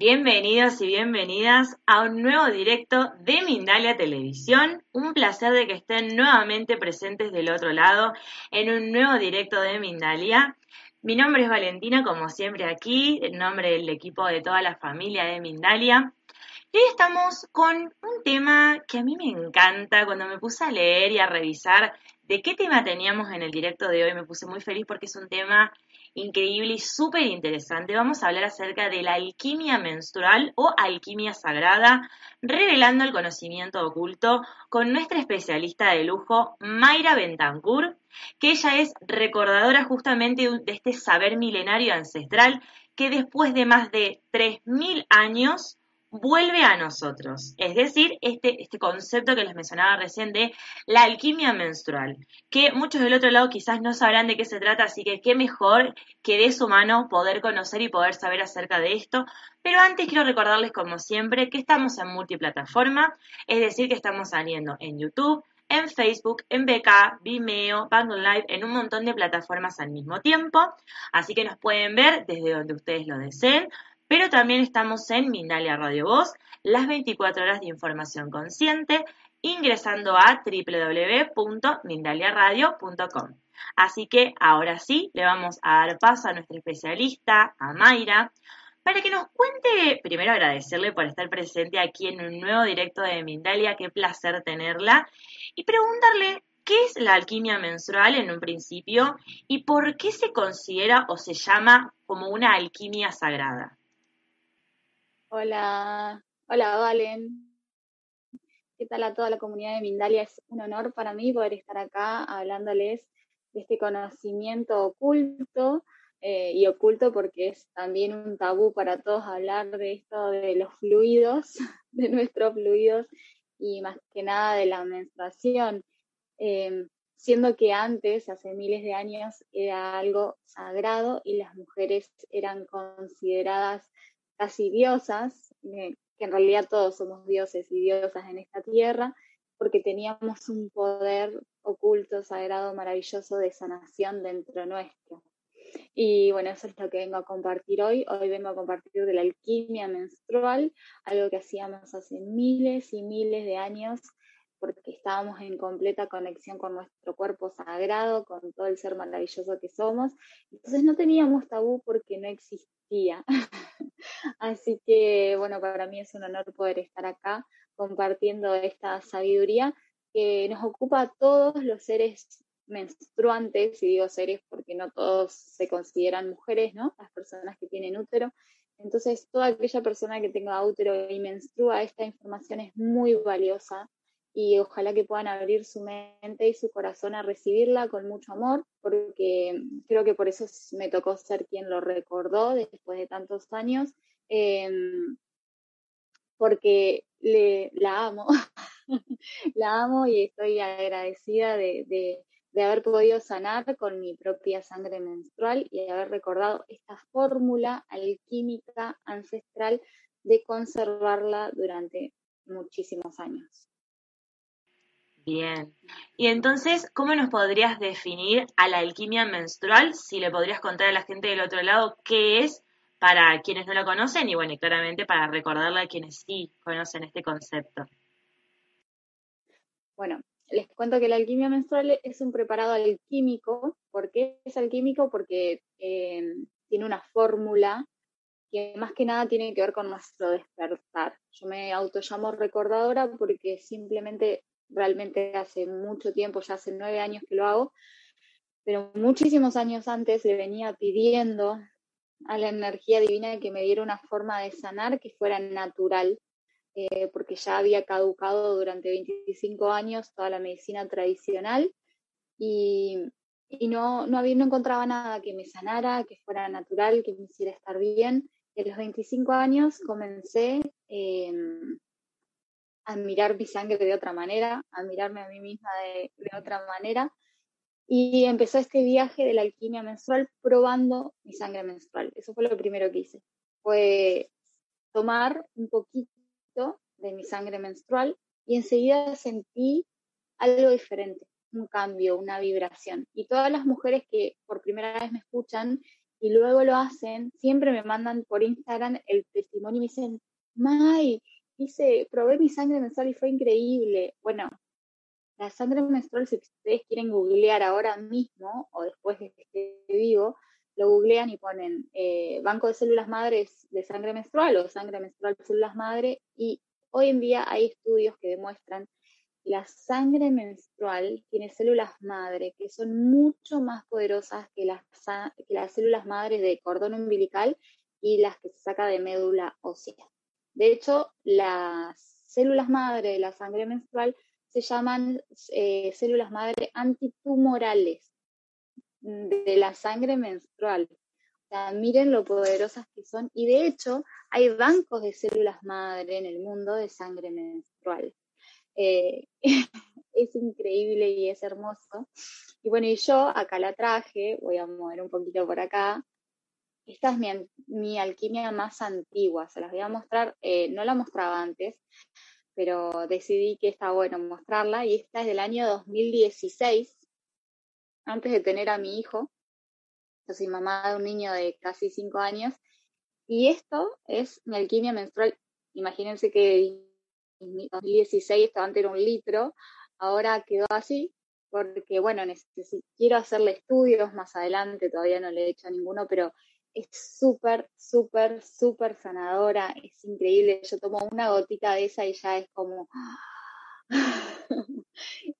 Bienvenidos y bienvenidas a un nuevo directo de Mindalia Televisión. Un placer de que estén nuevamente presentes del otro lado en un nuevo directo de Mindalia. Mi nombre es Valentina, como siempre aquí, en nombre del equipo de toda la familia de Mindalia. Y hoy estamos con un tema que a mí me encanta. Cuando me puse a leer y a revisar de qué tema teníamos en el directo de hoy, me puse muy feliz porque es un tema increíble y súper interesante. Vamos a hablar acerca de la alquimia menstrual o alquimia sagrada, revelando el conocimiento oculto con nuestra especialista de lujo, Mayra Bentancur, que ella es recordadora justamente de este saber milenario ancestral que después de más de 3.000 años vuelve a nosotros. Es decir, este, este concepto que les mencionaba recién de la alquimia menstrual, que muchos del otro lado quizás no sabrán de qué se trata, así que qué mejor que de su mano poder conocer y poder saber acerca de esto. Pero antes quiero recordarles, como siempre, que estamos en multiplataforma, es decir, que estamos saliendo en YouTube, en Facebook, en BK, Vimeo, Bang Live, en un montón de plataformas al mismo tiempo. Así que nos pueden ver desde donde ustedes lo deseen pero también estamos en Mindalia Radio Voz, las 24 horas de información consciente, ingresando a www.mindaliaradio.com. Así que ahora sí, le vamos a dar paso a nuestra especialista, a Mayra, para que nos cuente, primero agradecerle por estar presente aquí en un nuevo directo de Mindalia, qué placer tenerla, y preguntarle qué es la alquimia menstrual en un principio y por qué se considera o se llama como una alquimia sagrada. Hola, hola Valen. ¿Qué tal a toda la comunidad de Mindalia? Es un honor para mí poder estar acá hablándoles de este conocimiento oculto eh, y oculto porque es también un tabú para todos hablar de esto de los fluidos, de nuestros fluidos y más que nada de la menstruación. Eh, siendo que antes, hace miles de años, era algo sagrado y las mujeres eran consideradas casi diosas, eh, que en realidad todos somos dioses y diosas en esta tierra, porque teníamos un poder oculto, sagrado, maravilloso de sanación dentro nuestro. Y bueno, eso es lo que vengo a compartir hoy. Hoy vengo a compartir de la alquimia menstrual, algo que hacíamos hace miles y miles de años, porque estábamos en completa conexión con nuestro cuerpo sagrado, con todo el ser maravilloso que somos. Entonces no teníamos tabú porque no existía. Así que, bueno, para mí es un honor poder estar acá compartiendo esta sabiduría que nos ocupa a todos los seres menstruantes, y digo seres porque no todos se consideran mujeres, ¿no? Las personas que tienen útero. Entonces, toda aquella persona que tenga útero y menstrua, esta información es muy valiosa y ojalá que puedan abrir su mente y su corazón a recibirla con mucho amor, porque creo que por eso me tocó ser quien lo recordó después de tantos años, eh, porque le, la amo, la amo y estoy agradecida de, de, de haber podido sanar con mi propia sangre menstrual y haber recordado esta fórmula alquímica ancestral de conservarla durante muchísimos años. Bien. Y entonces, ¿cómo nos podrías definir a la alquimia menstrual? Si le podrías contar a la gente del otro lado qué es para quienes no lo conocen y bueno, y claramente para recordarle a quienes sí conocen este concepto. Bueno, les cuento que la alquimia menstrual es un preparado alquímico. ¿Por qué es alquímico? Porque eh, tiene una fórmula que más que nada tiene que ver con nuestro despertar. Yo me auto llamo recordadora porque simplemente realmente hace mucho tiempo, ya hace nueve años que lo hago, pero muchísimos años antes le venía pidiendo a la energía divina que me diera una forma de sanar que fuera natural, eh, porque ya había caducado durante 25 años toda la medicina tradicional y y no, no, había, no encontraba nada que me sanara, que fuera natural, que me hiciera estar bien. Y a los 25 años comencé eh, a mirar mi sangre de otra manera, a mirarme a mí misma de, de otra manera. Y empezó este viaje de la alquimia menstrual probando mi sangre menstrual. Eso fue lo primero que hice. Fue tomar un poquito de mi sangre menstrual y enseguida sentí algo diferente un cambio, una vibración. Y todas las mujeres que por primera vez me escuchan y luego lo hacen, siempre me mandan por Instagram el testimonio y me dicen, May, dice, probé mi sangre menstrual y fue increíble. Bueno, la sangre menstrual, si ustedes quieren googlear ahora mismo o después de que vivo, lo googlean y ponen eh, banco de células madres de sangre menstrual o sangre menstrual de células madre y hoy en día hay estudios que demuestran la sangre menstrual tiene células madre que son mucho más poderosas que las, que las células madres de cordón umbilical y las que se saca de médula ósea. De hecho, las células madre de la sangre menstrual se llaman eh, células madre antitumorales de la sangre menstrual. O sea, miren lo poderosas que son. Y de hecho, hay bancos de células madre en el mundo de sangre menstrual. Eh, es increíble y es hermoso. Y bueno, y yo acá la traje, voy a mover un poquito por acá. Esta es mi, mi alquimia más antigua, se las voy a mostrar, eh, no la mostraba antes, pero decidí que está bueno mostrarla y esta es del año 2016, antes de tener a mi hijo. Yo soy mamá de un niño de casi 5 años y esto es mi alquimia menstrual. Imagínense que en 2016 estaba antes era un litro, ahora quedó así, porque bueno, quiero hacerle estudios más adelante, todavía no le he hecho ninguno, pero es súper, súper, súper sanadora, es increíble. Yo tomo una gotita de esa y ya es como...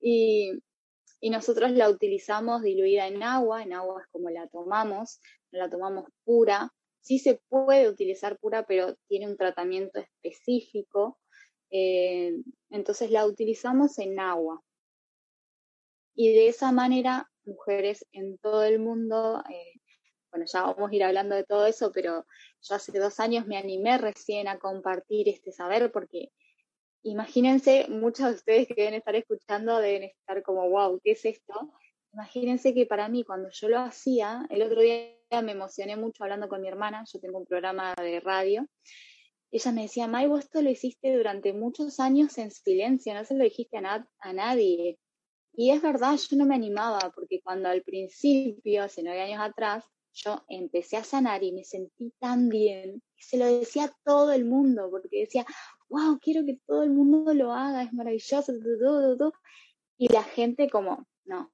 y, y nosotros la utilizamos diluida en agua, en agua es como la tomamos, la tomamos pura. Sí se puede utilizar pura, pero tiene un tratamiento específico eh, entonces la utilizamos en agua. Y de esa manera, mujeres en todo el mundo, eh, bueno, ya vamos a ir hablando de todo eso, pero yo hace dos años me animé recién a compartir este saber porque imagínense, muchos de ustedes que deben estar escuchando deben estar como, wow, ¿qué es esto? Imagínense que para mí cuando yo lo hacía, el otro día me emocioné mucho hablando con mi hermana, yo tengo un programa de radio, ella me decía, May, vos esto lo hiciste durante muchos años en silencio, no se lo dijiste a, a nadie. Y es verdad, yo no me animaba, porque cuando al principio, hace nueve años atrás, yo empecé a sanar y me sentí tan bien, se lo decía a todo el mundo, porque decía, wow, quiero que todo el mundo lo haga, es maravilloso, y la gente como, no,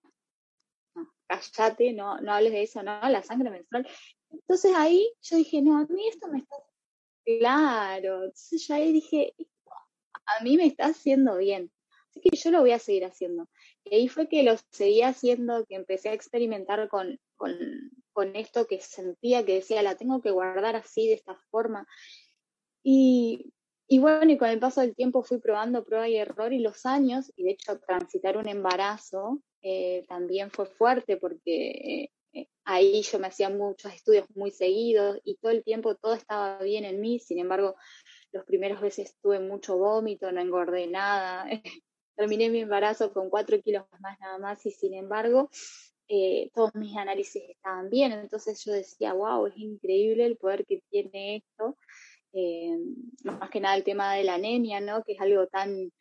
no, cállate, no, no hables de eso, no, la sangre menstrual. Entonces ahí yo dije, no, a mí esto me está Claro, entonces ya ahí dije, a mí me está haciendo bien, así que yo lo voy a seguir haciendo. Y ahí fue que lo seguí haciendo, que empecé a experimentar con, con esto que sentía, que decía, la tengo que guardar así, de esta forma. Y, bueno, y con el paso del tiempo fui probando prueba y error y los años, y de hecho transitar un embarazo eh, también fue fuerte porque eh, ahí yo me hacía muchos estudios muy seguidos y todo el tiempo todo estaba bien en mí, sin embargo, los primeros veces tuve mucho vómito, no engordé nada, terminé mi embarazo con cuatro kilos más nada más y sin embargo, eh, todos mis análisis estaban bien, entonces yo decía, wow, es increíble el poder que tiene esto, eh, más que nada el tema de la anemia, ¿no? Que es algo tan,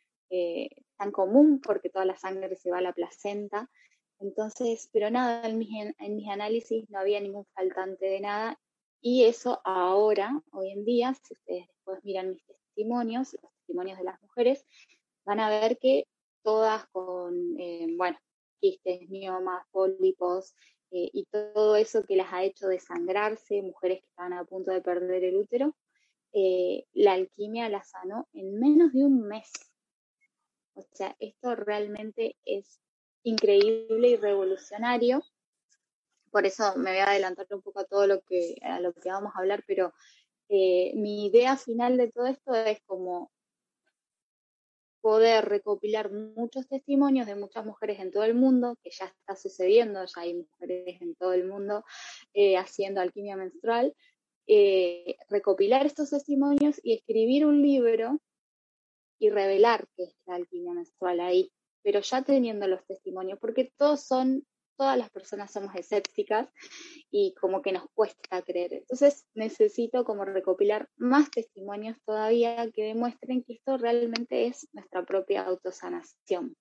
tan común porque toda la sangre se va a la placenta. Entonces, pero nada, en mis, en mis análisis no había ningún faltante de nada y eso ahora, hoy en día, si ustedes después miran mis testimonios, los testimonios de las mujeres, van a ver que todas con, eh, bueno, quistes, miomas, pólipos eh, y todo eso que las ha hecho desangrarse, mujeres que estaban a punto de perder el útero, eh, la alquimia la sanó en menos de un mes. O sea, esto realmente es increíble y revolucionario. Por eso me voy a adelantar un poco a todo lo que, a lo que vamos a hablar, pero eh, mi idea final de todo esto es como poder recopilar muchos testimonios de muchas mujeres en todo el mundo, que ya está sucediendo, ya hay mujeres en todo el mundo eh, haciendo alquimia menstrual, eh, recopilar estos testimonios y escribir un libro y revelar qué es alquimia menstrual ahí, pero ya teniendo los testimonios, porque todos son todas las personas somos escépticas y como que nos cuesta creer. Entonces necesito como recopilar más testimonios todavía que demuestren que esto realmente es nuestra propia autosanación.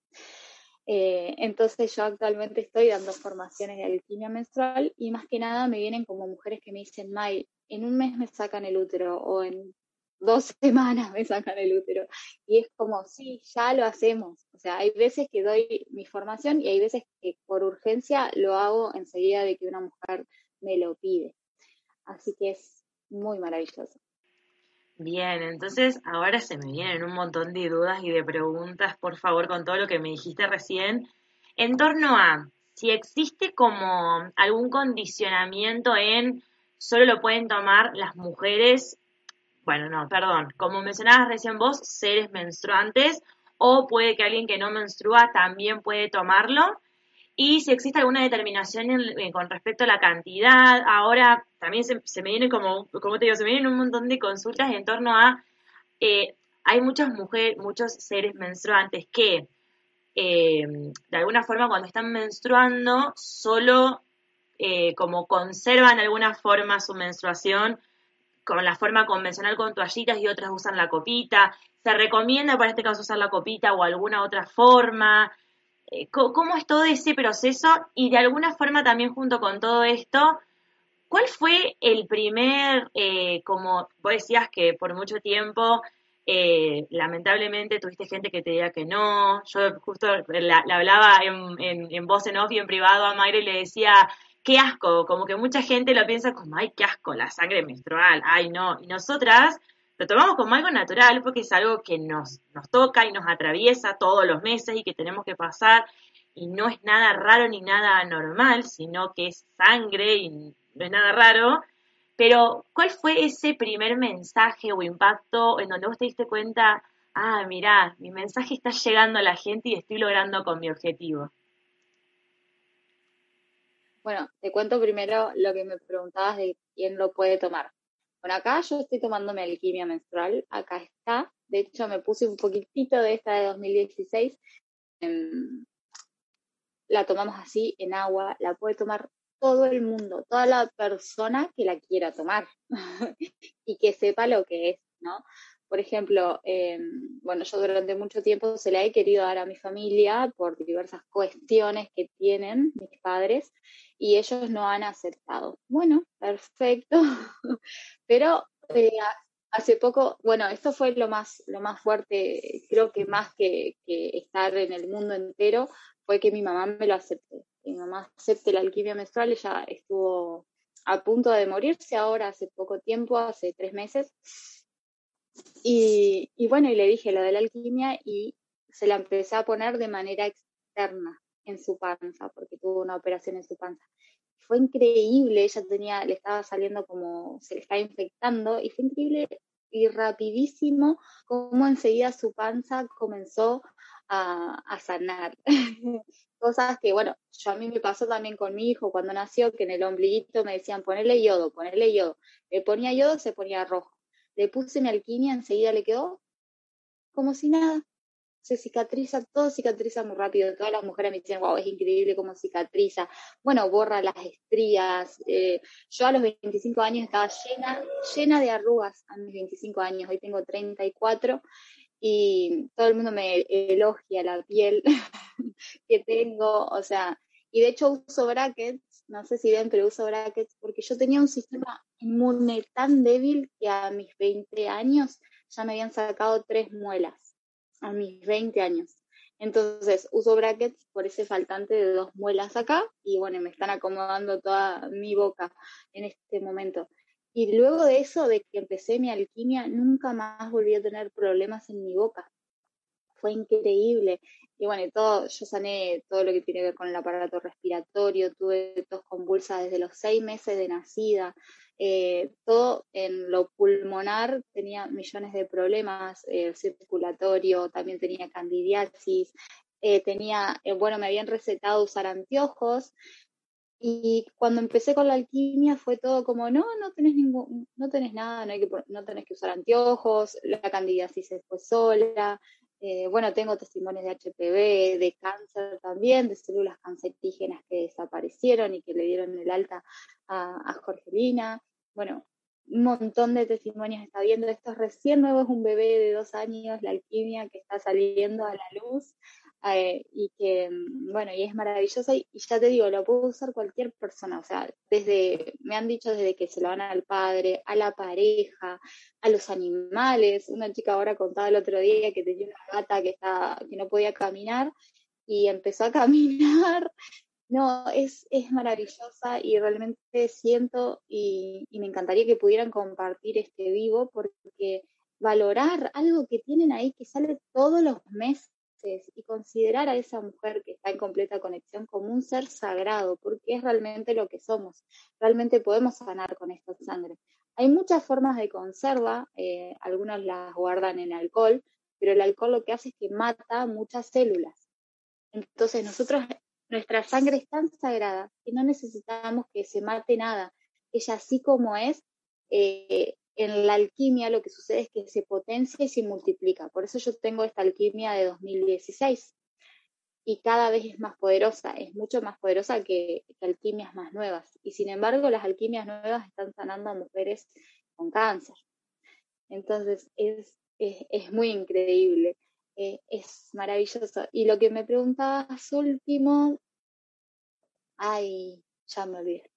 Eh, entonces yo actualmente estoy dando formaciones de alquimia menstrual y más que nada me vienen como mujeres que me dicen, May, en un mes me sacan el útero o en dos semanas me sacan el útero. Y es como, sí, ya lo hacemos. O sea, hay veces que doy mi formación y hay veces que por urgencia lo hago enseguida de que una mujer me lo pide. Así que es muy maravilloso. Bien, entonces ahora se me vienen un montón de dudas y de preguntas, por favor, con todo lo que me dijiste recién, en torno a si existe como algún condicionamiento en solo lo pueden tomar las mujeres bueno, no, perdón, como mencionabas recién vos, seres menstruantes o puede que alguien que no menstrua también puede tomarlo. Y si existe alguna determinación con respecto a la cantidad, ahora también se, me viene como, como te digo, se me vienen un montón de consultas en torno a, eh, hay muchas mujeres, muchos seres menstruantes que eh, de alguna forma cuando están menstruando solo eh, como conservan de alguna forma su menstruación con la forma convencional con toallitas y otras usan la copita. ¿Se recomienda para este caso usar la copita o alguna otra forma? Eh, ¿Cómo es todo ese proceso? Y de alguna forma también junto con todo esto, ¿cuál fue el primer, eh, como vos decías que por mucho tiempo eh, lamentablemente tuviste gente que te diga que no. Yo justo le hablaba en, en, en, voz en off y en privado a Mayra y le decía, qué asco, como que mucha gente lo piensa como, ay, qué asco, la sangre menstrual, ay, no. Y nosotras lo tomamos como algo natural porque es algo que nos, nos toca y nos atraviesa todos los meses y que tenemos que pasar y no es nada raro ni nada normal, sino que es sangre y no es nada raro. Pero, ¿cuál fue ese primer mensaje o impacto en donde vos te diste cuenta, ah, mirá, mi mensaje está llegando a la gente y estoy logrando con mi objetivo? Bueno, te cuento primero lo que me preguntabas de quién lo puede tomar. Bueno, acá yo estoy tomando mi alquimia menstrual, acá está. De hecho, me puse un poquitito de esta de 2016. Em, la tomamos así en agua, la puede tomar todo el mundo, toda la persona que la quiera tomar y que sepa lo que es, ¿no? Por ejemplo, em, bueno, yo durante mucho tiempo se la he querido dar a mi familia por diversas cuestiones que tienen mis padres y ellos no han aceptado. Bueno, perfecto, pero eh, hace poco, bueno, esto fue lo más, lo más fuerte, creo que más que, estar en el mundo entero, fue que mi mamá me lo acepte. Mi mamá acepte la alquimia menstrual, ella estuvo a punto de morirse ahora hace poco tiempo, hace tres meses. Y, y bueno, y le dije lo de la alquimia y se la empecé a poner de manera externa en su panza, porque tuvo una operación en su panza. Fue increíble, ella tenía, le estaba saliendo como, se le estaba infectando, y fue increíble y rapidísimo cómo enseguida su panza comenzó a, a sanar. Cosas que, bueno, yo a mí me pasó también con mi hijo cuando nació, que en el ombliguito me decían ponerle yodo, ponerle yodo. Le ponía yodo, se ponía rojo. Le puse mi alquimia, enseguida le quedó como si nada se cicatriza, todo cicatriza muy rápido. Todas las mujeres me dicen, wow, es increíble cómo cicatriza. Bueno, borra las estrías. Eh, yo a los 25 años estaba llena, llena de arrugas a mis 25 años. Hoy tengo 34 y todo el mundo me elogia la piel que tengo. O sea, y de hecho uso brackets, no sé si ven, pero uso brackets porque yo tenía un sistema inmune tan débil que a mis 20 años ya me habían sacado tres muelas a mis 20 años. Entonces uso brackets por ese faltante de dos muelas acá y bueno, me están acomodando toda mi boca en este momento. Y luego de eso, de que empecé mi alquimia, nunca más volví a tener problemas en mi boca. Fue increíble. Y bueno, todo, yo sané todo lo que tiene que ver con el aparato respiratorio, tuve tos convulsa desde los seis meses de nacida, eh, todo en lo pulmonar tenía millones de problemas, eh, circulatorio, también tenía candidiasis, eh, tenía, bueno, me habían recetado usar anteojos, y cuando empecé con la alquimia fue todo como, no, no tenés ningún, no tenés nada, no, hay que, no tenés que usar anteojos, la candidiasis se fue sola, eh, bueno, tengo testimonios de HPV, de cáncer también, de células cancerígenas que desaparecieron y que le dieron el alta a, a Jorgelina. Bueno, un montón de testimonios está viendo. Esto es recién nuevo, es un bebé de dos años, la alquimia que está saliendo a la luz. Eh, y que, mm, bueno, y es maravillosa y, ya te digo, lo puede usar cualquier persona, o sea, desde, me han dicho desde que se lo van al padre, a la pareja, a los animales, una chica ahora contaba el otro día que tenía una gata que, está, que no podía caminar y empezó a caminar, no, es, es maravillosa y realmente siento y me encantaría que pudieran compartir este vivo porque valorar algo que tienen ahí que sale todos los meses y considerar a esa mujer que está en completa conexión como un ser sagrado, porque es realmente lo que somos. Realmente podemos sanar con esta sangre. Hay muchas formas de conserva, eh, algunas las guardan en alcohol, pero el alcohol lo que hace es que mata muchas células. Entonces nosotros, nuestra sangre es tan sagrada que no necesitamos que se mate nada. Ella así como es, eh, en la alquimia lo que sucede es que se potencia y se multiplica. Por eso yo tengo esta alquimia de 2016 y cada vez es más poderosa, es mucho más poderosa que, alquimias más nuevas. Y sin embargo, las alquimias nuevas están sanando a mujeres con cáncer. Entonces, es, es, es muy increíble, eh, es maravilloso. Y lo que me preguntabas último, ay, ya me olvidé.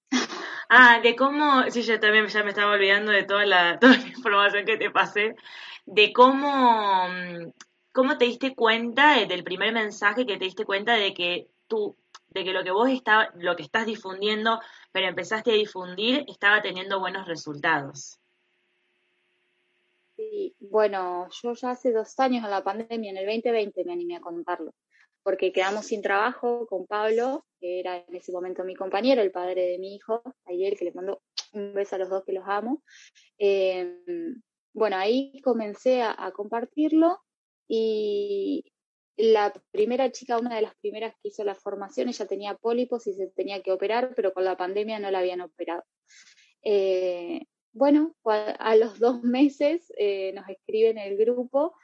Ah, de cómo, sí, yo también ya me estaba olvidando de toda la, toda la información que te pasé, de cómo, cómo te diste cuenta del primer mensaje que te diste cuenta de que tú, de que lo que vos está, lo que estás difundiendo, pero empezaste a difundir, estaba teniendo buenos resultados. Sí, bueno, yo ya hace dos años en la pandemia, en el 2020 me animé a contarlo porque quedamos sin trabajo con Pablo, que era en ese momento mi compañero, el padre de mi hijo, ayer, que le mando un beso a los dos que los amo. Eh, bueno, ahí comencé a, compartirlo y la primera chica, una de las primeras que hizo la formación, ella tenía pólipos y se tenía que operar, pero con la pandemia no la habían operado. Eh, bueno, a los dos meses eh, nos escriben en el grupo,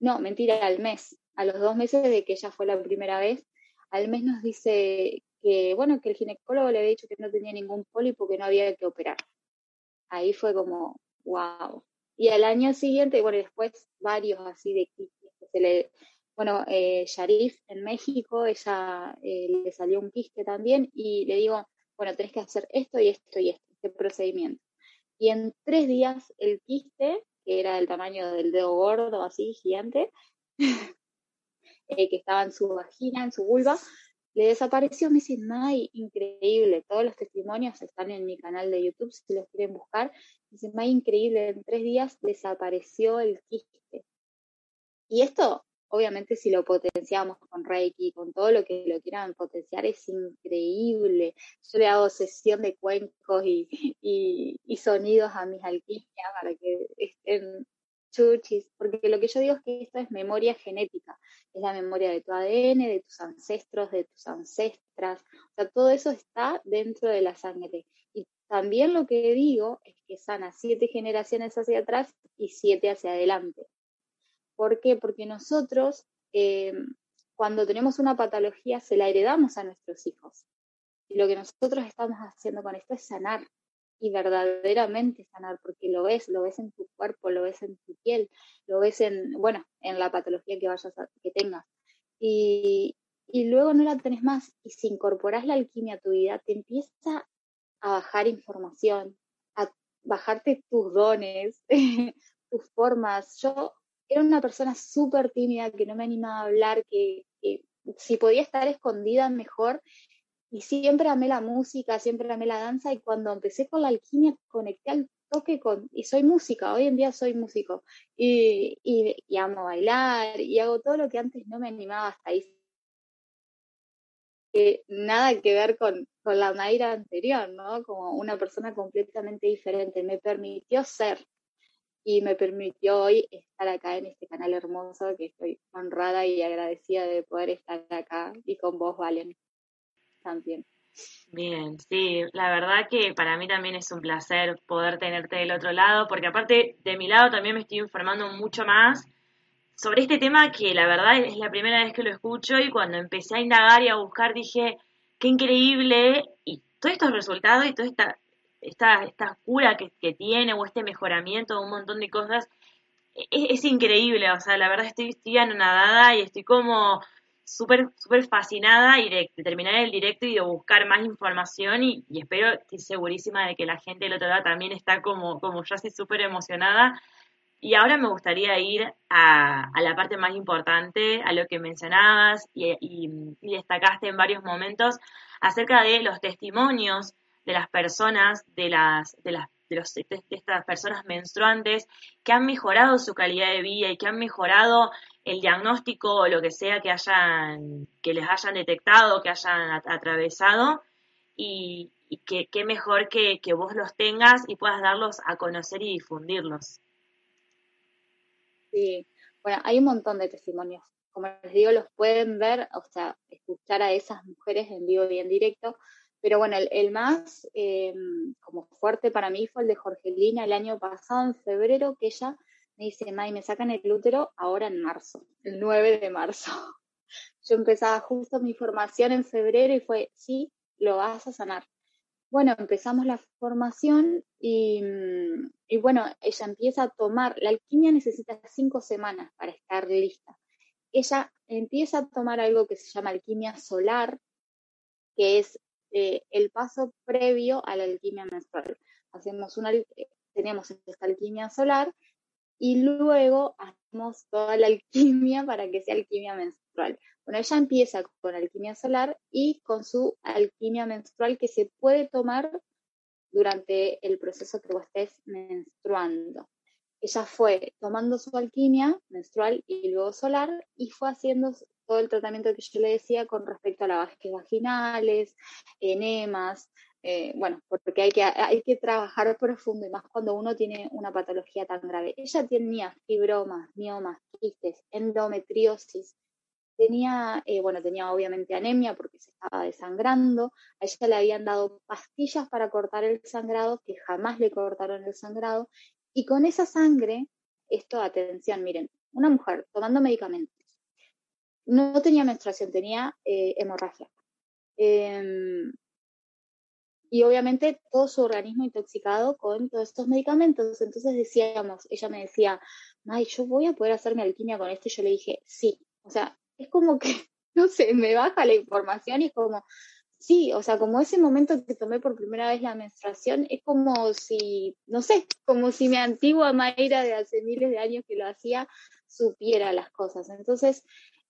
no, mentira, al mes, a los dos meses de que ella fue la primera vez, al mes nos dice que, bueno, que el ginecólogo le había dicho que no tenía ningún pólipo, que no había que operar. Ahí fue como, wow. Y al año siguiente, bueno, después varios así de que se le, bueno, eh, Sharif en México, ella eh, le salió un quiste también y le digo, bueno, tenés que hacer esto y esto y esto, este procedimiento. Y en tres días el quiste, que era del tamaño del dedo gordo, así, gigante, eh, que estaba en su vagina, en su vulva, le desapareció. Me dicen, May, increíble. Todos los testimonios están en mi canal de YouTube, si los quieren buscar. Dicen, May, increíble. En tres días desapareció el quiste. Y esto, obviamente, si lo potenciamos con Reiki, con todo lo que lo quieran potenciar, es increíble. Yo le hago sesión de cuencos y, y, y sonidos a mis alquimias para que estén chuchis, porque lo que yo digo es que esto es memoria genética, es la memoria de tu ADN, de tus ancestros, de tus ancestras, o sea, todo eso está dentro de la sangre. Y también lo que digo es que sana siete generaciones hacia atrás y siete hacia adelante. ¿Por qué? Porque nosotros, eh, cuando tenemos una patología, se la heredamos a nuestros hijos. Y lo que nosotros estamos haciendo con esto es sanar, y verdaderamente sanar, porque lo ves, lo ves en tu cuerpo, lo ves en tu piel, lo ves en, bueno, en la patología que vayas a, que tengas. Y, y luego no la tenés más. Y si incorporas la alquimia a tu vida, te empieza a bajar información, a bajarte tus dones, tus formas. Yo era una persona súper tímida que no me animaba a hablar, que, que si podía estar escondida mejor y siempre amé la música, siempre amé la danza y cuando empecé con la alquimia conecté al toque con, y soy música, hoy en día soy músico y, amo bailar y hago todo lo que antes no me animaba hasta ahí que nada que ver con, con la Mayra anterior, ¿no? Como una persona completamente diferente. Me permitió ser y me permitió hoy estar acá en este canal hermoso que estoy honrada y agradecida de poder estar acá y con vos, Valen, también. Bien, sí, la verdad que para mí también es un placer poder tenerte del otro lado, porque aparte de mi lado también me estoy informando mucho más sobre este tema que la verdad es la primera vez que lo escucho y cuando empecé a indagar y a buscar dije, qué increíble y todos estos resultados y toda esta, esta, esta cura que, tiene o este mejoramiento de un montón de cosas es, es increíble, o sea, la verdad estoy, estoy anonadada y estoy como súper súper fascinada y de, de, terminar el directo y de buscar más información y, espero, estoy segurísima de que la gente del otro lado también está como, como yo así súper emocionada. Y ahora me gustaría ir a, a, la parte más importante, a lo que mencionabas y, y, destacaste en varios momentos acerca de los testimonios de las personas, de las, de las de, estas personas menstruantes que han mejorado su calidad de vida y que han mejorado el diagnóstico o lo que sea que hayan, que les hayan detectado, que hayan atravesado y, y que, mejor que, que vos los tengas y puedas darlos a conocer y difundirlos. Sí, bueno, hay un montón de testimonios. Como les digo, los pueden ver, o sea, escuchar a esas mujeres en vivo y en directo. Pero bueno, el, el más eh, como fuerte para mí fue el de Jorgelina el año pasado, en febrero, que ella me dice, May, me sacan el útero ahora en marzo, el 9 de marzo. Yo empezaba justo mi formación en febrero y fue, sí, lo vas a sanar. Bueno, empezamos la formación y, y bueno, ella empieza a tomar, la alquimia necesita cinco semanas para estar lista. Ella empieza a tomar algo que se llama alquimia solar, que es eh, el paso previo a la alquimia menstrual. Hacemos una, tenemos esta alquimia solar y luego hacemos toda la alquimia para que sea alquimia menstrual. Bueno, ella empieza con alquimia solar y con su alquimia menstrual que se puede tomar durante el proceso que vos estés menstruando. Ella fue tomando su alquimia menstrual y luego solar y fue haciendo todo el tratamiento que yo le decía con respecto a lavasques vaginales, enemas, eh, bueno, porque hay que, hay que trabajar profundo y más cuando uno tiene una patología tan grave. Ella tenía fibromas, miomas, quistes, endometriosis, tenía, eh, bueno, tenía obviamente anemia porque se estaba desangrando, a ella le habían dado pastillas para cortar el sangrado, que jamás le cortaron el sangrado, y con esa sangre, esto, atención, miren, una mujer tomando medicamentos, no tenía menstruación, tenía eh, hemorragia. Eh, y obviamente todo su organismo intoxicado con todos estos medicamentos. Entonces decíamos, ella me decía, ay, yo voy a poder hacerme alquimia con esto. Y yo le dije, sí. O sea, es como que, no sé, me baja la información y es como, sí, o sea, como ese momento que tomé por primera vez la menstruación, es como si, no sé, como si mi antigua Mayra de hace miles de años que lo hacía, supiera las cosas. Entonces,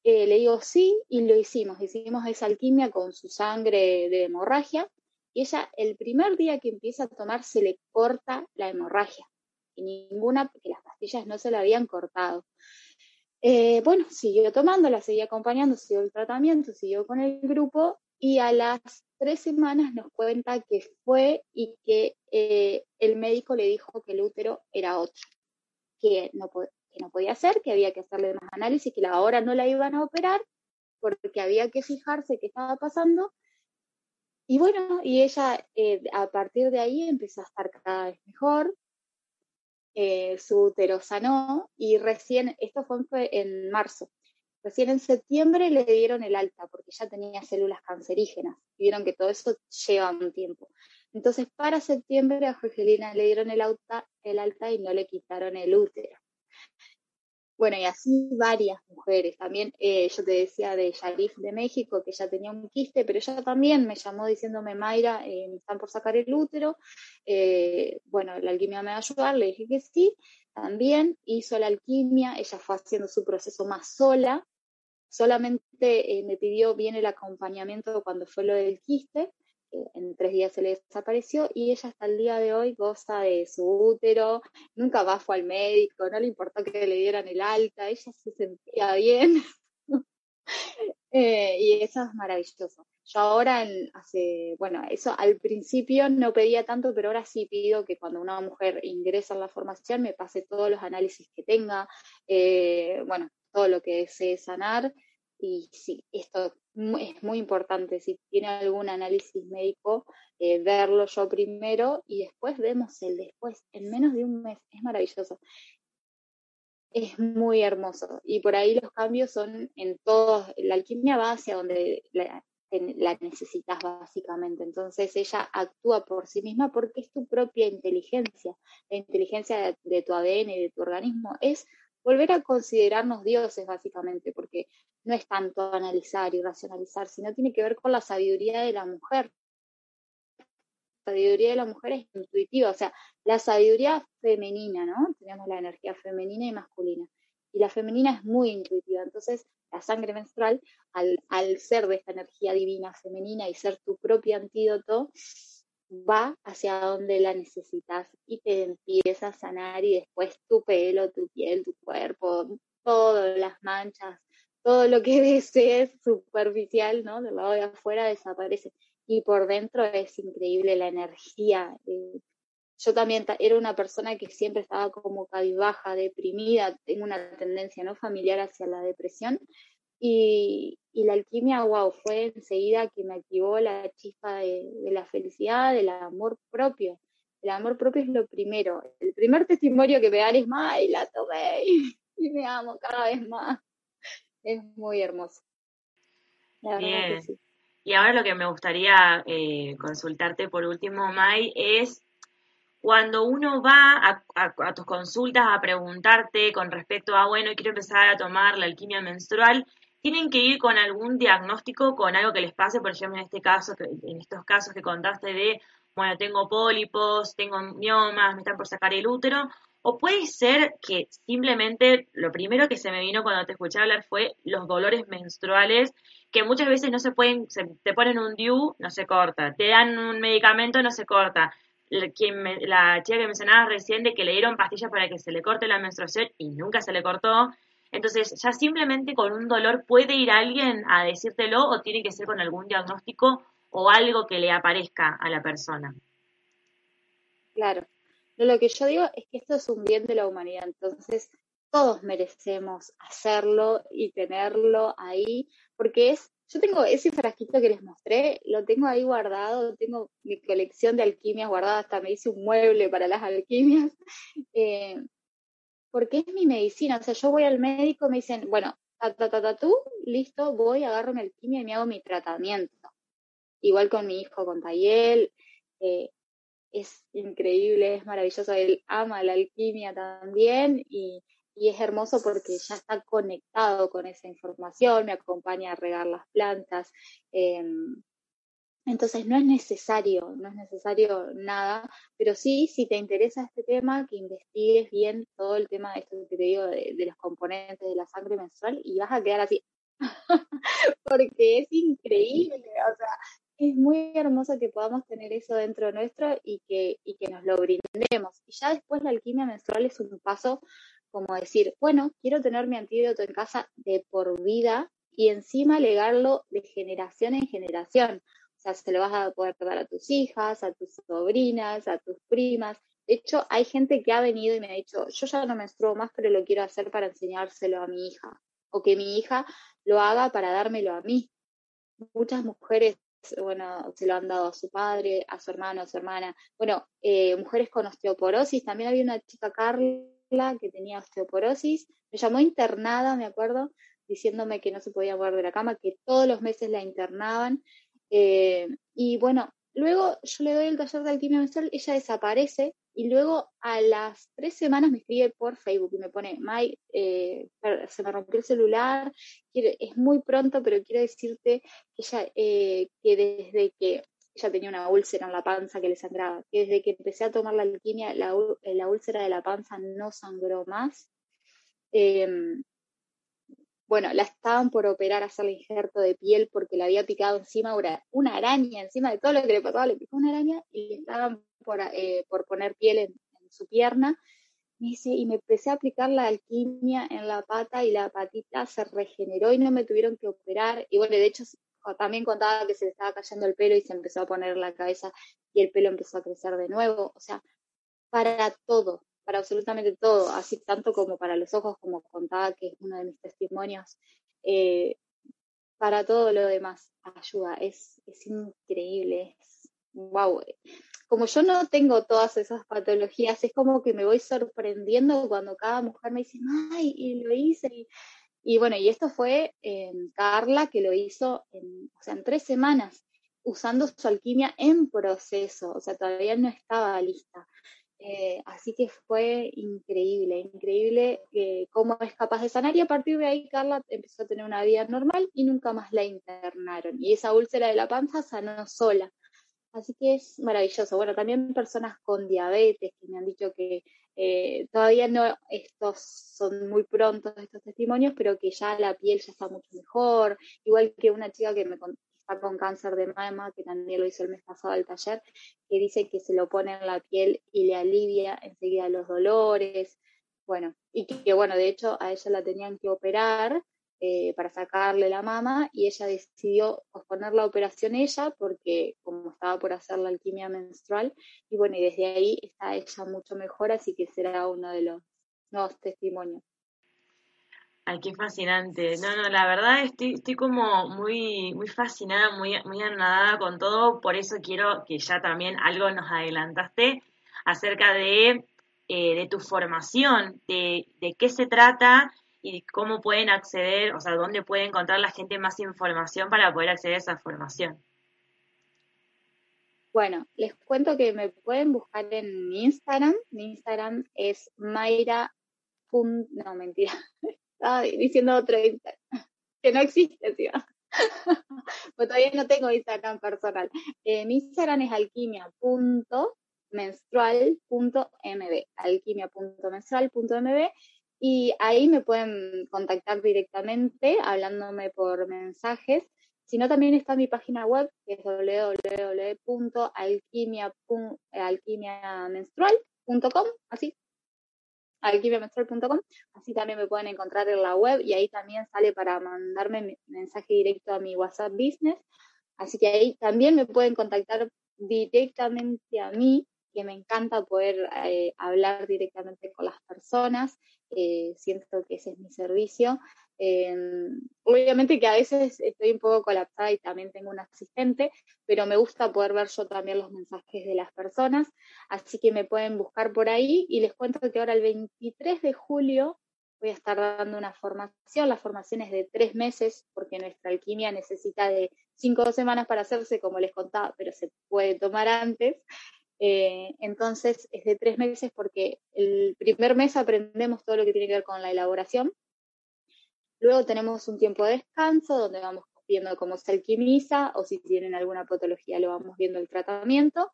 eh, le digo sí y lo hicimos. Hicimos esa alquimia con su sangre de hemorragia y ella el primer día que empieza a tomar se le corta la hemorragia y ninguna, porque las pastillas no se la habían cortado. Eh, bueno, siguió tomando, la seguía acompañando, siguió el tratamiento, siguió con el grupo y a las tres semanas nos cuenta que fue y que eh, el médico le dijo que el útero era otro, que no, que no podía ser, que había que hacerle más análisis, que la hora no la iban a operar porque había que fijarse qué estaba pasando. Y bueno, y ella eh, a partir de ahí empezó a estar cada vez mejor, eh, su útero sanó y recién, esto fue en marzo, recién en septiembre le dieron el alta porque ya tenía células cancerígenas. Vieron que todo eso lleva un tiempo. Entonces, para septiembre a Jorgelina le dieron el alta, el alta y no le quitaron el útero. Bueno, y así varias mujeres. También eh, yo te decía de Yarif de México, que ya tenía un quiste, pero ella también me llamó diciéndome, Mayra, eh, están por sacar el útero. Eh, bueno, la alquimia me va a ayudar. Le dije que sí. También hizo la alquimia. Ella fue haciendo su proceso más sola. Solamente me pidió bien el acompañamiento cuando fue lo del quiste en tres días se le desapareció y ella hasta el día de hoy goza de su útero, nunca fue al médico, no le importó que le dieran el alta, ella se sentía bien. Eh, y eso es maravilloso. Yo ahora, hace, bueno, eso al principio no pedía tanto, pero ahora sí pido que cuando una mujer ingresa en la formación me pase todos los análisis que tenga, eh, bueno, todo lo que desee sanar. Y sí, esto es muy importante. Si tiene algún análisis médico, eh, verlo yo primero y después vemos el después. En menos de un mes. Es maravilloso es muy hermoso. Y por ahí los cambios son en todos, la alquimia va hacia donde la, necesitas básicamente. Entonces ella actúa por sí misma porque es tu propia inteligencia. La inteligencia de, tu ADN y de tu organismo es volver a considerarnos dioses básicamente, porque no es tanto analizar y racionalizar, sino tiene que ver con la sabiduría de la mujer. La sabiduría de la mujer es intuitiva, o sea, la sabiduría femenina, ¿no? Tenemos la energía femenina y masculina. Y la femenina es muy intuitiva. Entonces, la sangre menstrual, al, al ser de esta energía divina femenina y ser tu propio antídoto, va hacia donde la necesitas y te empieza a sanar y después tu pelo, tu piel, tu cuerpo, todas las manchas, todo lo que desees superficial, ¿no? Del lado de afuera desaparece. Y por dentro es increíble la energía. Eh, yo también era una persona que siempre estaba como cabizbaja, deprimida, tengo una tendencia no familiar hacia la depresión y, y la alquimia, wow, fue enseguida que me activó la chispa de, la felicidad, del amor propio. El amor propio es lo primero. El primer testimonio que me dan es, ¡ay, la tomé! Y me amo cada vez más. Es muy hermoso. Bien. Y ahora lo que me gustaría eh, consultarte por último, Mai, es cuando uno va a, tus consultas a preguntarte con respecto a, bueno, quiero empezar a tomar la alquimia menstrual, tienen que ir con algún diagnóstico, con algo que les pase, por ejemplo, en este caso, en estos casos que contaste de, bueno, tengo pólipos, tengo miomas, me están por sacar el útero, o puede ser que simplemente lo primero que se me vino cuando te escuché hablar fue los dolores menstruales, que muchas veces no se pueden, se, te ponen un DIU, no se corta, te dan un medicamento, no se corta, quien la chica que mencionabas recién de que le dieron pastillas para que se le corte la menstruación y nunca se le cortó. Entonces, ya simplemente con un dolor puede ir alguien a decírtelo o tiene que ser con algún diagnóstico o algo que le aparezca a la persona. Claro. Lo que yo digo es que esto es un bien de la humanidad, entonces todos merecemos hacerlo y tenerlo ahí, porque es yo tengo ese frasquito que les mostré, lo tengo ahí guardado, tengo mi colección de alquimias guardada, hasta me hice un mueble para las alquimias, eh, porque es mi medicina. O sea, yo voy al médico, me dicen, bueno, ta, ta, ta, ta, tú, listo, voy, agarro mi alquimia y me hago mi tratamiento. Igual con mi hijo, con Tayel, eh, es increíble, es maravilloso, él ama la alquimia también y y es hermoso porque ya está conectado con esa información, me acompaña a regar las plantas. Em, entonces no es necesario, no es necesario nada, pero sí, si te interesa este tema, que investigues bien todo el tema de esto que te digo de, los componentes de la sangre menstrual y vas a quedar así, porque es increíble, o sea, es muy hermoso que podamos tener eso dentro nuestro y que, y que nos lo brindemos. Y ya después la alquimia menstrual es un paso como decir, bueno, quiero tener mi antídoto en casa de por vida y encima legarlo de generación en generación. O sea, se lo vas a poder dar a tus hijas, a tus sobrinas, a tus primas. De hecho, hay gente que ha venido y me ha dicho, yo ya no menstruo más, pero lo quiero hacer para enseñárselo a mi hija. O que mi hija lo haga para dármelo a mí. Muchas mujeres, bueno, se lo han dado a su padre, a su hermano, a su hermana. Bueno, eh, mujeres con osteoporosis. También había una chica, Carla, que tenía osteoporosis. Me llamó internada, me acuerdo, diciéndome que no se podía mover de la cama, que todos los meses la internaban. Eh, y bueno, luego yo le doy el taller de alquimia menstrual, ella desaparece y luego a las tres semanas me escribe por Facebook y me pone, May, eh, se me rompió el celular, es muy pronto, pero quiero decirte que, eh, que desde que ella tenía una úlcera en la panza que le sangraba. Que desde que empecé a tomar la alquimia, la, la úlcera de la panza no sangró más. Em, bueno, la estaban por operar, hacerle injerto de piel porque le había picado encima una, araña, encima de todo lo que le pasaba, le picó una araña y le estaban por, eh, por poner piel en, su pierna. Me dice, y me empecé a aplicar la alquimia en la pata y la patita se regeneró y no me tuvieron que operar. Y bueno, de hecho, también contaba que se le estaba cayendo el pelo y se empezó a poner la cabeza y el pelo empezó a crecer de nuevo. O sea, para todo, para absolutamente todo, así tanto como para los ojos, como contaba que es uno de mis testimonios, eh, para todo lo demás ayuda, es, es increíble, es wow. Como yo no tengo todas esas patologías, es como que me voy sorprendiendo cuando cada mujer me dice, ay, y lo hice, y, bueno, y esto fue en Carla que lo hizo en, o sea, en tres semanas, usando su alquimia en proceso, o sea, todavía no estaba lista. Eh, así que fue increíble, increíble eh, cómo es capaz de sanar y a partir de ahí Carla empezó a tener una vida normal y nunca más la internaron. Y esa úlcera de la panza sanó sola. Así que es maravilloso. Bueno, también personas con diabetes que me han dicho que eh, todavía no, estos son muy prontos estos testimonios, pero que ya la piel ya está mucho mejor. Igual que una chica que me, está con cáncer de mama, que también lo hizo el mes pasado al taller, que dice que se lo pone en la piel y le alivia enseguida los dolores. Bueno, y que, bueno, de hecho a ella la tenían que operar eh, para sacarle la mama y ella decidió posponer la operación ella porque como estaba por hacer la alquimia menstrual y bueno, y desde ahí está ella mucho mejor, así que será uno de los nuevos testimonios. Ay, qué fascinante. No, no, la verdad estoy, estoy como muy, muy fascinada, muy, muy con todo, por eso quiero que ya también algo nos adelantaste acerca de, eh, de tu formación, de, de qué se trata y cómo pueden acceder, o sea, dónde puede encontrar la gente más información para poder acceder a esa formación. Bueno, les cuento que me pueden buscar en mi Instagram. Mi Instagram es Mayra. No, mentira. diciendo otro Instagram, que no existe, tío. pues todavía no tengo Instagram personal. Eh, mi Instagram es alquimia.menstrual.mb, alquimia.menstrual.mb, y ahí me pueden contactar directamente hablándome por mensajes. Si no, también está mi página web, que es www.alquimiamenstrual.com, así, alquimiamenstrual.com, así también me pueden encontrar en la web y ahí también sale para mandarme mensaje directo a mi WhatsApp Business, así que ahí también me pueden contactar directamente a mí, que me encanta poder eh, hablar directamente con las personas, eh, siento que ese es mi servicio. Em, obviamente que a veces estoy un poco colapsada y también tengo un asistente, pero me gusta poder ver yo también los mensajes de las personas, así que me pueden buscar por ahí y les cuento que ahora el 23 de julio voy a estar dando una formación, la formación es de tres meses porque nuestra alquimia necesita de cinco semanas para hacerse, como les contaba, pero se puede tomar antes. Eh, entonces es de tres meses porque el primer mes aprendemos todo lo que tiene que ver con la elaboración. Luego tenemos un tiempo de descanso donde vamos viendo cómo se alquimiza o si tienen alguna patología lo vamos viendo el tratamiento.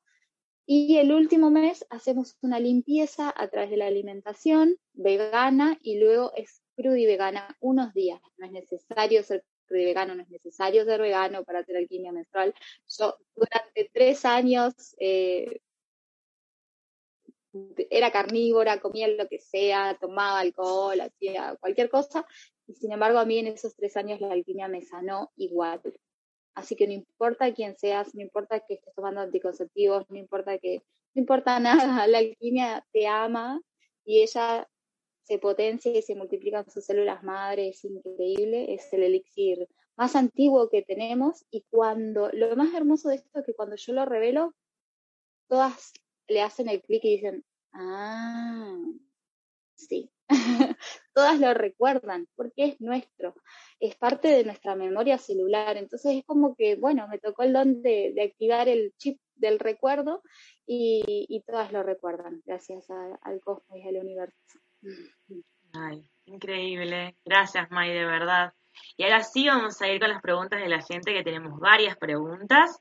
Y el último mes hacemos una limpieza a través de la alimentación vegana y luego es crudo vegana unos días. No es necesario ser crudo vegano, no es necesario ser vegano para hacer alquimia menstrual. Yo durante tres años eh, era carnívora, comía lo que sea, tomaba alcohol, hacía cualquier cosa, y sin embargo a mí en esos tres años la alquimia me sanó igual. Así que no importa quién seas, no importa que estés tomando anticonceptivos, no importa que, no importa nada, la alquimia te ama y ella se potencia y se multiplica en sus células madre, es increíble, es el elixir más antiguo que tenemos y cuando, lo más hermoso de esto es que cuando yo lo revelo, todas le hacen el clic y dicen, ah, sí, todas lo recuerdan porque es nuestro, es parte de nuestra memoria celular. Entonces es como que, bueno, me tocó el don de, activar el chip del recuerdo y, todas lo recuerdan gracias al cosmos y al universo. Ay, increíble. Gracias, May, de verdad. Y ahora sí vamos a ir con las preguntas de la gente, que tenemos varias preguntas.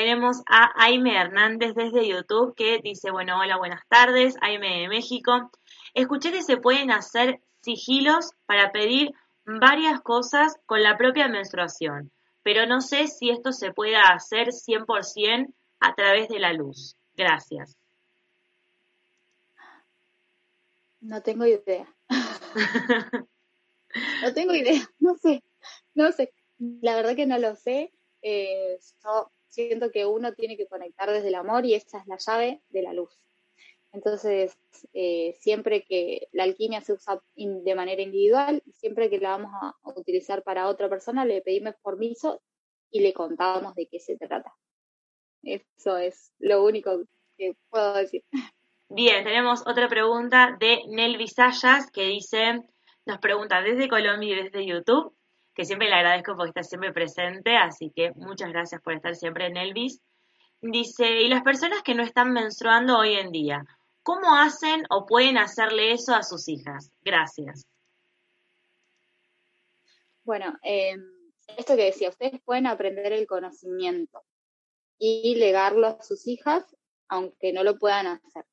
Tenemos a Aime Hernández desde YouTube que dice, bueno, hola, buenas tardes, Aime de México. Escuché que se pueden hacer sigilos para pedir varias cosas con la propia menstruación, pero no sé si esto se pueda hacer 100% a través de la luz. Gracias. No tengo idea. no tengo idea, no sé, no sé. La verdad que no lo sé. Eh, siento que uno tiene que conectar desde el amor y esta es la llave de la luz. Entonces, eh, siempre que la alquimia se usa de manera individual, siempre que la vamos a, utilizar para otra persona, le pedimos permiso y le contamos de qué se trata. Eso es lo único que puedo decir. Bien, tenemos otra pregunta de Nel Visayas que dice, nos pregunta desde Colombia y desde YouTube, que siempre le agradezco porque está siempre presente, así que muchas gracias por estar siempre en Elvis. Dice, ¿y las personas que no están menstruando hoy en día? ¿Cómo hacen o pueden hacerle eso a sus hijas? Gracias. Bueno, eh, esto que decía, ustedes pueden aprender el conocimiento y legarlo a sus hijas, aunque no lo puedan hacer.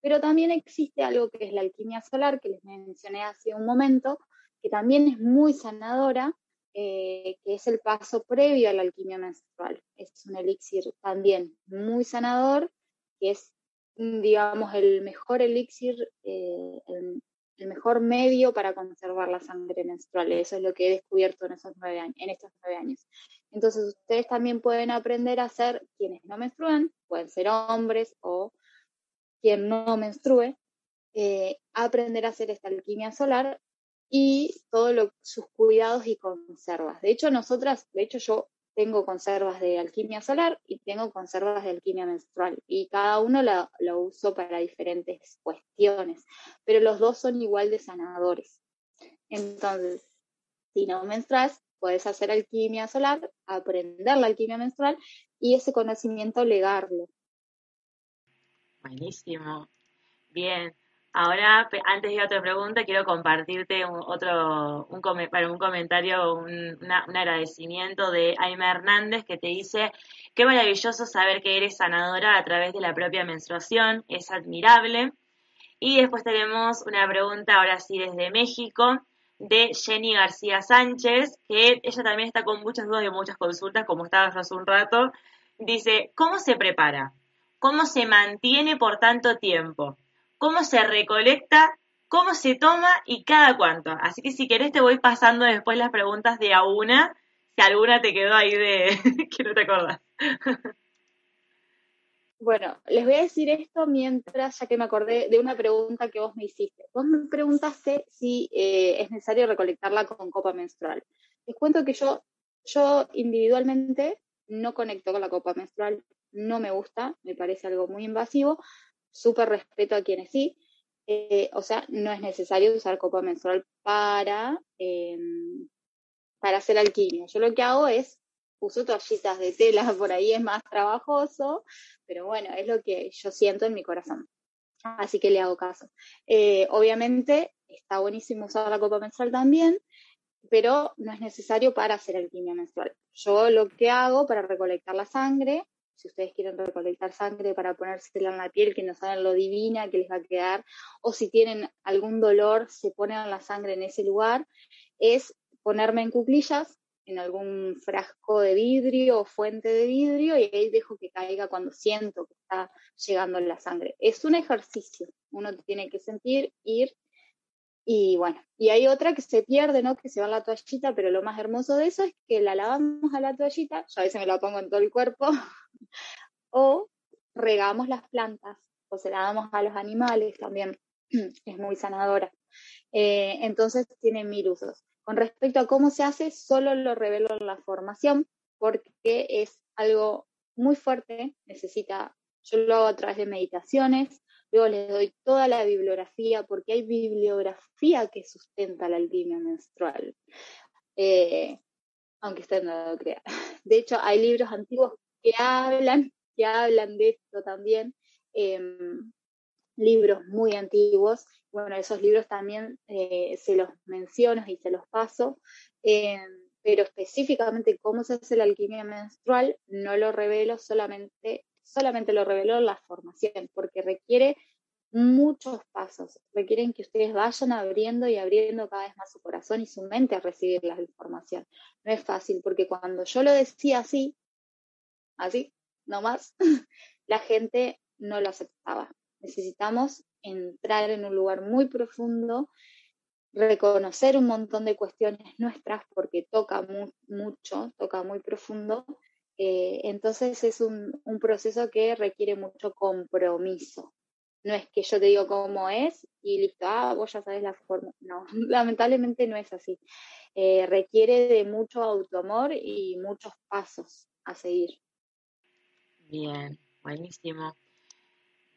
Pero también existe algo que es la alquimia solar, que les mencioné hace un momento, que también es muy sanadora, eh, que es el paso previo a la alquimia menstrual. Es un elixir también muy sanador, que es digamos, el mejor elixir, eh, el, mejor medio para conservar la sangre menstrual. Eso es lo que he descubierto en, esos nueve años, en estos nueve años. Entonces, ustedes también pueden aprender a ser quienes no menstruan, pueden ser hombres o quien no menstrue, eh, aprender a hacer esta alquimia solar y todos sus cuidados y conservas. De hecho, nosotras, de hecho yo tengo conservas de alquimia solar y tengo conservas de alquimia menstrual y cada uno lo uso para diferentes cuestiones, pero los dos son igual de sanadores. Entonces, si no menstruas, puedes hacer alquimia solar, aprender la alquimia menstrual y ese conocimiento legarlo. Buenísimo. Bien. Ahora, antes de otra pregunta, quiero compartirte un, otro, un, comentario, un, un, agradecimiento de Aime Hernández que te dice, qué maravilloso saber que eres sanadora a través de la propia menstruación, es admirable. Y después tenemos una pregunta, ahora sí, desde México, de Jenny García Sánchez, que ella también está con muchas dudas y muchas consultas, como estaba yo hace un rato. Dice, ¿cómo se prepara? ¿Cómo se mantiene por tanto tiempo? Cómo se recolecta, cómo se toma y cada cuánto. Así que si querés te voy pasando después las preguntas de a una, si alguna te quedó ahí de que no te acordás. Bueno, les voy a decir esto mientras, ya que me acordé de una pregunta que vos me hiciste. Vos me preguntaste si eh, es necesario recolectarla con copa menstrual. Les cuento que yo, yo individualmente no conecto con la copa menstrual, no me gusta, me parece algo muy invasivo, súper respeto a quienes sí. Eh, o sea, no es necesario usar copa menstrual para, em, para hacer alquimia. Yo lo que hago es, uso toallitas de tela, por ahí es más trabajoso, pero bueno, es lo que yo siento en mi corazón. Así que le hago caso. Eh, obviamente está buenísimo usar la copa menstrual también, pero no es necesario para hacer alquimia menstrual. Yo lo que hago para recolectar la sangre si ustedes quieren recolectar sangre para ponérsela en la piel, que no saben lo divina que les va a quedar, o si tienen algún dolor, se ponen la sangre en ese lugar, es ponerme en cuclillas, en algún frasco de vidrio o fuente de vidrio, y ahí dejo que caiga cuando siento que está llegando la sangre. Es un ejercicio, uno tiene que sentir, ir y bueno, y hay otra que se pierde, ¿no? Que se va a la toallita, pero lo más hermoso de eso es que la lavamos a la toallita, yo a veces me la pongo en todo el cuerpo, o regamos las plantas, o se la damos a los animales también, es muy sanadora. Eh, entonces tiene mil usos. Con respecto a cómo se hace, solo lo revelo en la formación, porque es algo muy fuerte, necesita, yo lo hago a través de meditaciones, Luego les doy toda la bibliografía, porque hay bibliografía que sustenta la alquimia menstrual. Eh, aunque usted no lo crea. De hecho, hay libros antiguos que hablan, que hablan de esto también. Em, libros muy antiguos. Bueno, esos libros también eh, se los menciono y se los paso. Em, pero específicamente cómo se hace la alquimia menstrual no lo revelo solamente solamente lo reveló la formación, porque requiere muchos pasos, requieren que ustedes vayan abriendo y abriendo cada vez más su corazón y su mente a recibir la información. No es fácil, porque cuando yo lo decía así, así, nomás, la gente no lo aceptaba. Necesitamos entrar en un lugar muy profundo, reconocer un montón de cuestiones nuestras porque toca mucho, toca muy profundo. Eh, entonces es un, un proceso que requiere mucho compromiso. No es que yo te digo cómo es y listo, ah, vos ya sabes la forma. No, lamentablemente no es así. Eh, requiere de mucho autoamor y muchos pasos a seguir. Bien, buenísimo.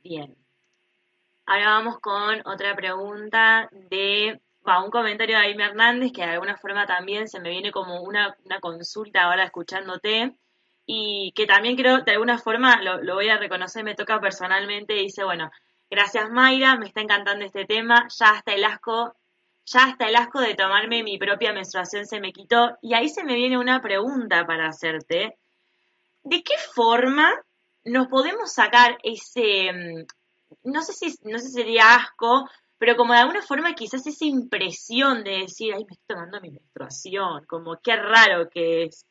Bien. Ahora vamos con otra pregunta de va, un comentario de Aime Hernández, que de alguna forma también se me viene como una, una consulta ahora escuchándote, y que también creo, de alguna forma, lo, lo voy a reconocer, me toca personalmente, dice, bueno, gracias Mayra, me está encantando este tema, ya hasta el asco, ya hasta el asco de tomarme mi propia menstruación se me quitó, y ahí se me viene una pregunta para hacerte. ¿De qué forma nos podemos sacar ese, mm, no sé si, no sé si sería asco, pero como de alguna forma quizás esa impresión de decir, ay, me estoy tomando mi menstruación, como qué raro que es.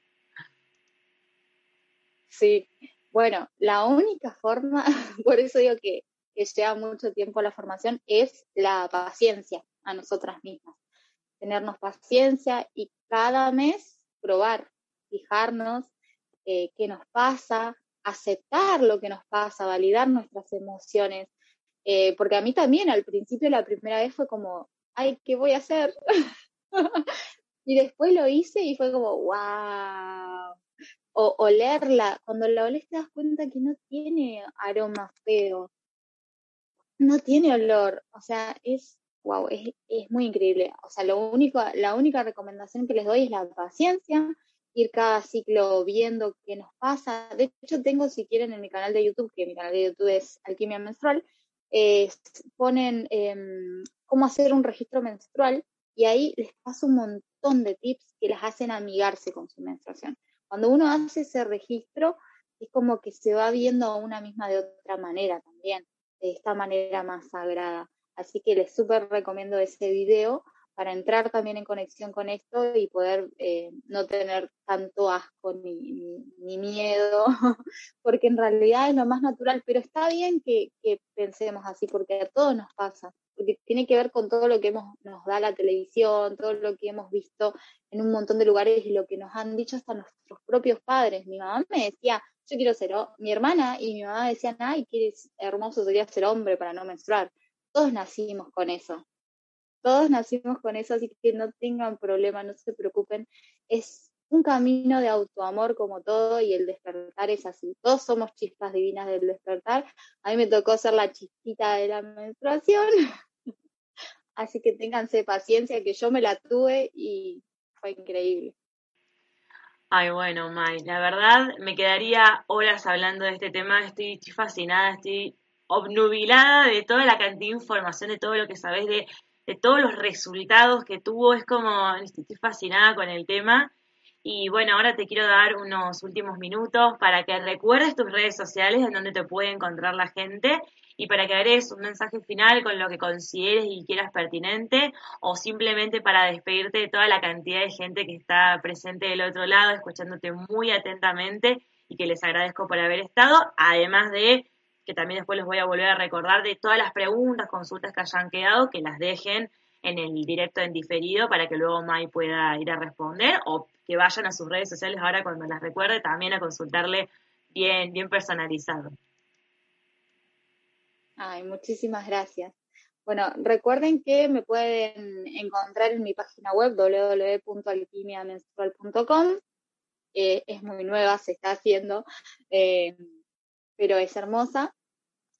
Sí, bueno, la única forma, por eso digo que, que lleva mucho tiempo la formación, es la paciencia a nosotras mismas. Tenernos paciencia y cada mes probar, fijarnos eh, qué nos pasa, aceptar lo que nos pasa, validar nuestras emociones, eh, porque a mí también al principio la primera vez fue como, ay, ¿qué voy a hacer? y después lo hice y fue como, wow. O olerla, cuando la olés te das cuenta que no tiene aroma feo, no tiene olor, o sea, es, wow, es, es muy increíble. O sea, lo único, la única recomendación que les doy es la paciencia, ir cada ciclo viendo qué nos pasa. De hecho, tengo, si quieren, en mi canal de YouTube, que mi canal de YouTube es Alquimia Menstrual, ponen em, cómo hacer un registro menstrual y ahí les paso un montón de tips que les hacen amigarse con su menstruación. Cuando uno hace ese registro, es como que se va viendo a una misma de otra manera también, de esta manera más sagrada. Así que les súper recomiendo ese video para entrar también en conexión con esto y poder eh, no tener tanto asco ni, miedo, porque en realidad es lo más natural, pero está bien que, que, pensemos así, porque a todos nos pasa, porque tiene que ver con todo lo que hemos, nos da la televisión, todo lo que hemos visto en un montón de lugares y lo que nos han dicho hasta nuestros propios padres. Mi mamá me decía, yo quiero ser, mi hermana y mi mamá decían, ay, qué hermoso sería ser hombre para no menstruar. Todos nacimos con eso, todos nacimos con eso, así que no tengan problema, no se preocupen. Es un camino de autoamor como todo y el despertar es así. Todos somos chispas divinas del despertar. A mí me tocó ser la chispita de la menstruación. así que ténganse paciencia que yo me la tuve y fue increíble. Ay, bueno, May, la verdad me quedaría horas hablando de este tema. Estoy, fascinada, estoy obnubilada de toda la cantidad de información, de todo lo que sabes de de todos los resultados que tuvo, es como, estoy fascinada con el tema. Y bueno, ahora te quiero dar unos últimos minutos para que recuerdes tus redes sociales en donde te puede encontrar la gente y para que agregues un mensaje final con lo que consideres y quieras pertinente o simplemente para despedirte de toda la cantidad de gente que está presente del otro lado, escuchándote muy atentamente y que les agradezco por haber estado, además de que también después les voy a volver a recordar de todas las preguntas, consultas que hayan quedado, que las dejen en el directo en diferido para que luego Mai pueda ir a responder o que vayan a sus redes sociales ahora cuando las recuerde también a consultarle bien, bien personalizado. Ay, muchísimas gracias. Bueno, recuerden que me pueden encontrar en mi página web www.alquimiamenstrual.com. Eh, es muy nueva, se está haciendo, eh, pero es hermosa.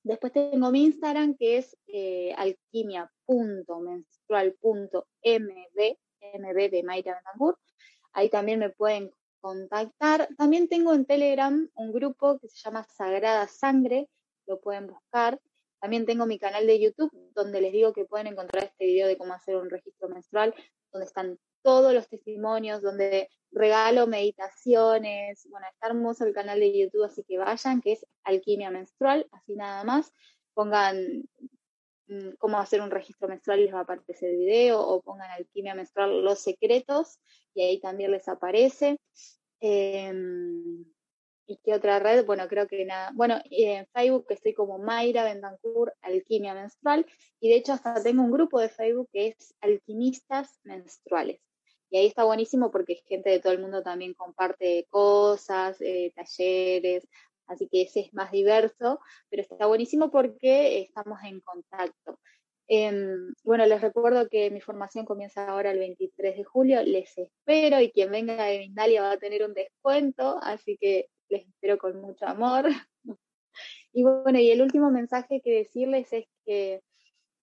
Después tengo mi Instagram que es eh, alquimia.menstrual.mb, mb de Mayra Betancourt. Ahí también me pueden contactar. También tengo en Telegram un grupo que se llama Sagrada Sangre, lo pueden buscar. También tengo mi canal de YouTube donde les digo que pueden encontrar este video de cómo hacer un registro menstrual, donde están todos los testimonios, donde regalo meditaciones. Bueno, está hermoso el canal de YouTube, así que vayan, que es Alquimia Menstrual, así nada más. Pongan mm, cómo hacer un registro menstrual y les va a aparecer el video, o pongan Alquimia Menstrual Los Secretos y ahí también les aparece. Em, ¿Y qué otra red? Bueno, creo que nada. Bueno, en Facebook estoy como Mayra Bendancourt Alquimia Menstrual y de hecho hasta tengo un grupo de Facebook que es Alquimistas Menstruales. Y ahí está buenísimo porque gente de todo el mundo también comparte cosas, eh, talleres, así que ese es más diverso, pero está buenísimo porque estamos en contacto. Em, bueno, les recuerdo que mi formación comienza ahora el 23 de julio, les espero y quien venga de Mindalia va a tener un descuento, así que les espero con mucho amor. y bueno, y el último mensaje que decirles es que,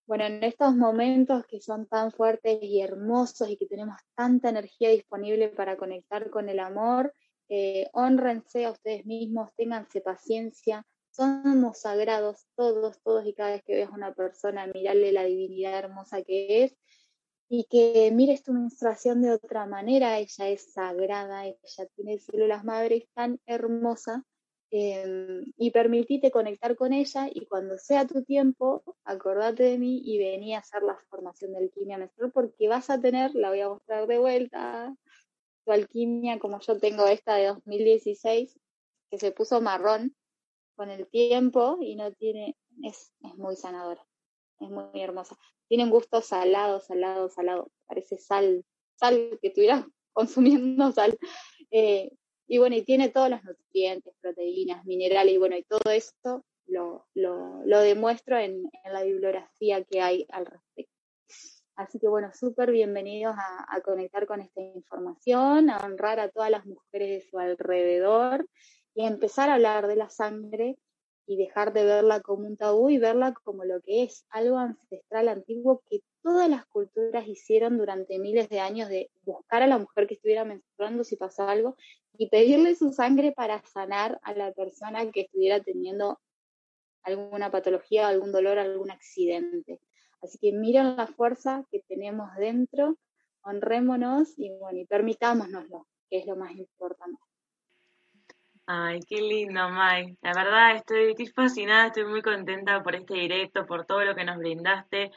bueno, en estos momentos que son tan fuertes y hermosos y que tenemos tanta energía disponible para conectar con el amor, eh, honrense a ustedes mismos, ténganse paciencia, somos sagrados todos, todos y cada vez que veas a una persona, mirarle la divinidad hermosa que es y que mires tu menstruación de otra manera, ella es sagrada, ella tiene células madres tan hermosa em, y permitite conectar con ella y cuando sea tu tiempo, acordate de mí y vení a hacer la formación de alquimia menstrual porque vas a tener, la voy a mostrar de vuelta, tu alquimia como yo tengo esta de 2016 que se puso marrón con el tiempo y no tiene, es, es muy sanadora, es muy hermosa. Tiene un gusto salado, salado, salado, parece sal, sal que estuviera consumiendo sal. Eh, y bueno, y tiene todos los nutrientes, proteínas, minerales, y bueno, y todo esto lo, lo, lo demuestro en, la bibliografía que hay al respecto. Así que bueno, súper bienvenidos a, a, conectar con esta información, a honrar a todas las mujeres de su alrededor y empezar a hablar de la sangre y dejar de verla como un tabú y verla como lo que es, algo ancestral antiguo que todas las culturas hicieron durante miles de años de buscar a la mujer que estuviera menstruando si pasaba algo y pedirle su sangre para sanar a la persona que estuviera teniendo alguna patología, algún dolor, algún accidente. Así que miren la fuerza que tenemos dentro, honrémonos y bueno, y permitámonoslo, que es lo más importante. Ay, qué lindo, Mai. La verdad, estoy, estoy fascinada, estoy muy contenta por este directo, por todo lo que nos brindaste.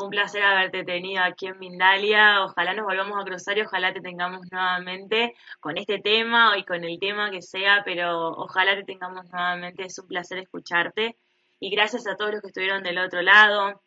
Un placer haberte tenido aquí en Mindalia. Ojalá nos volvamos a cruzar y ojalá te tengamos nuevamente con este tema y con el tema que sea, pero ojalá te tengamos nuevamente. Es un placer escucharte. Y gracias a todos los que estuvieron del otro lado,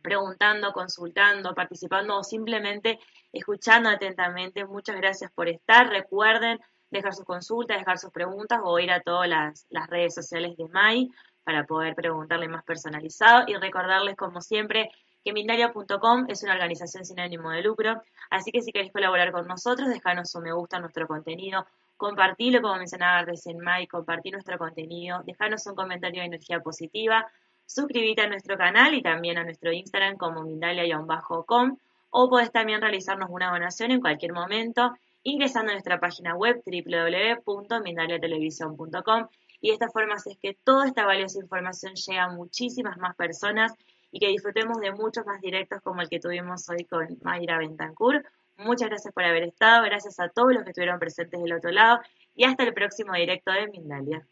preguntando, consultando, participando o simplemente escuchando atentamente. Muchas gracias por estar. Recuerden dejar sus consultas, dejar sus preguntas o ir a todas las, las redes sociales de MAI para poder preguntarle más personalizado y recordarles como siempre que Mindalia.com es una organización sin ánimo de lucro, así que si queréis colaborar con nosotros, dejanos un me gusta a nuestro contenido, compartirlo como mencionaba recién Mai, compartir nuestro contenido, dejarnos un comentario de energía positiva, suscribirte a nuestro canal y también a nuestro Instagram como Mindalia-com o podés también realizarnos una donación en cualquier momento ingresando a nuestra página web www.mindaliatelevisión.com y de esta forma es que toda esta valiosa información llega a muchísimas más personas y que disfrutemos de muchos más directos como el que tuvimos hoy con Mayra Bentancur. Muchas gracias por haber estado, gracias a todos los que estuvieron presentes del otro lado y hasta el próximo directo de Mindalia.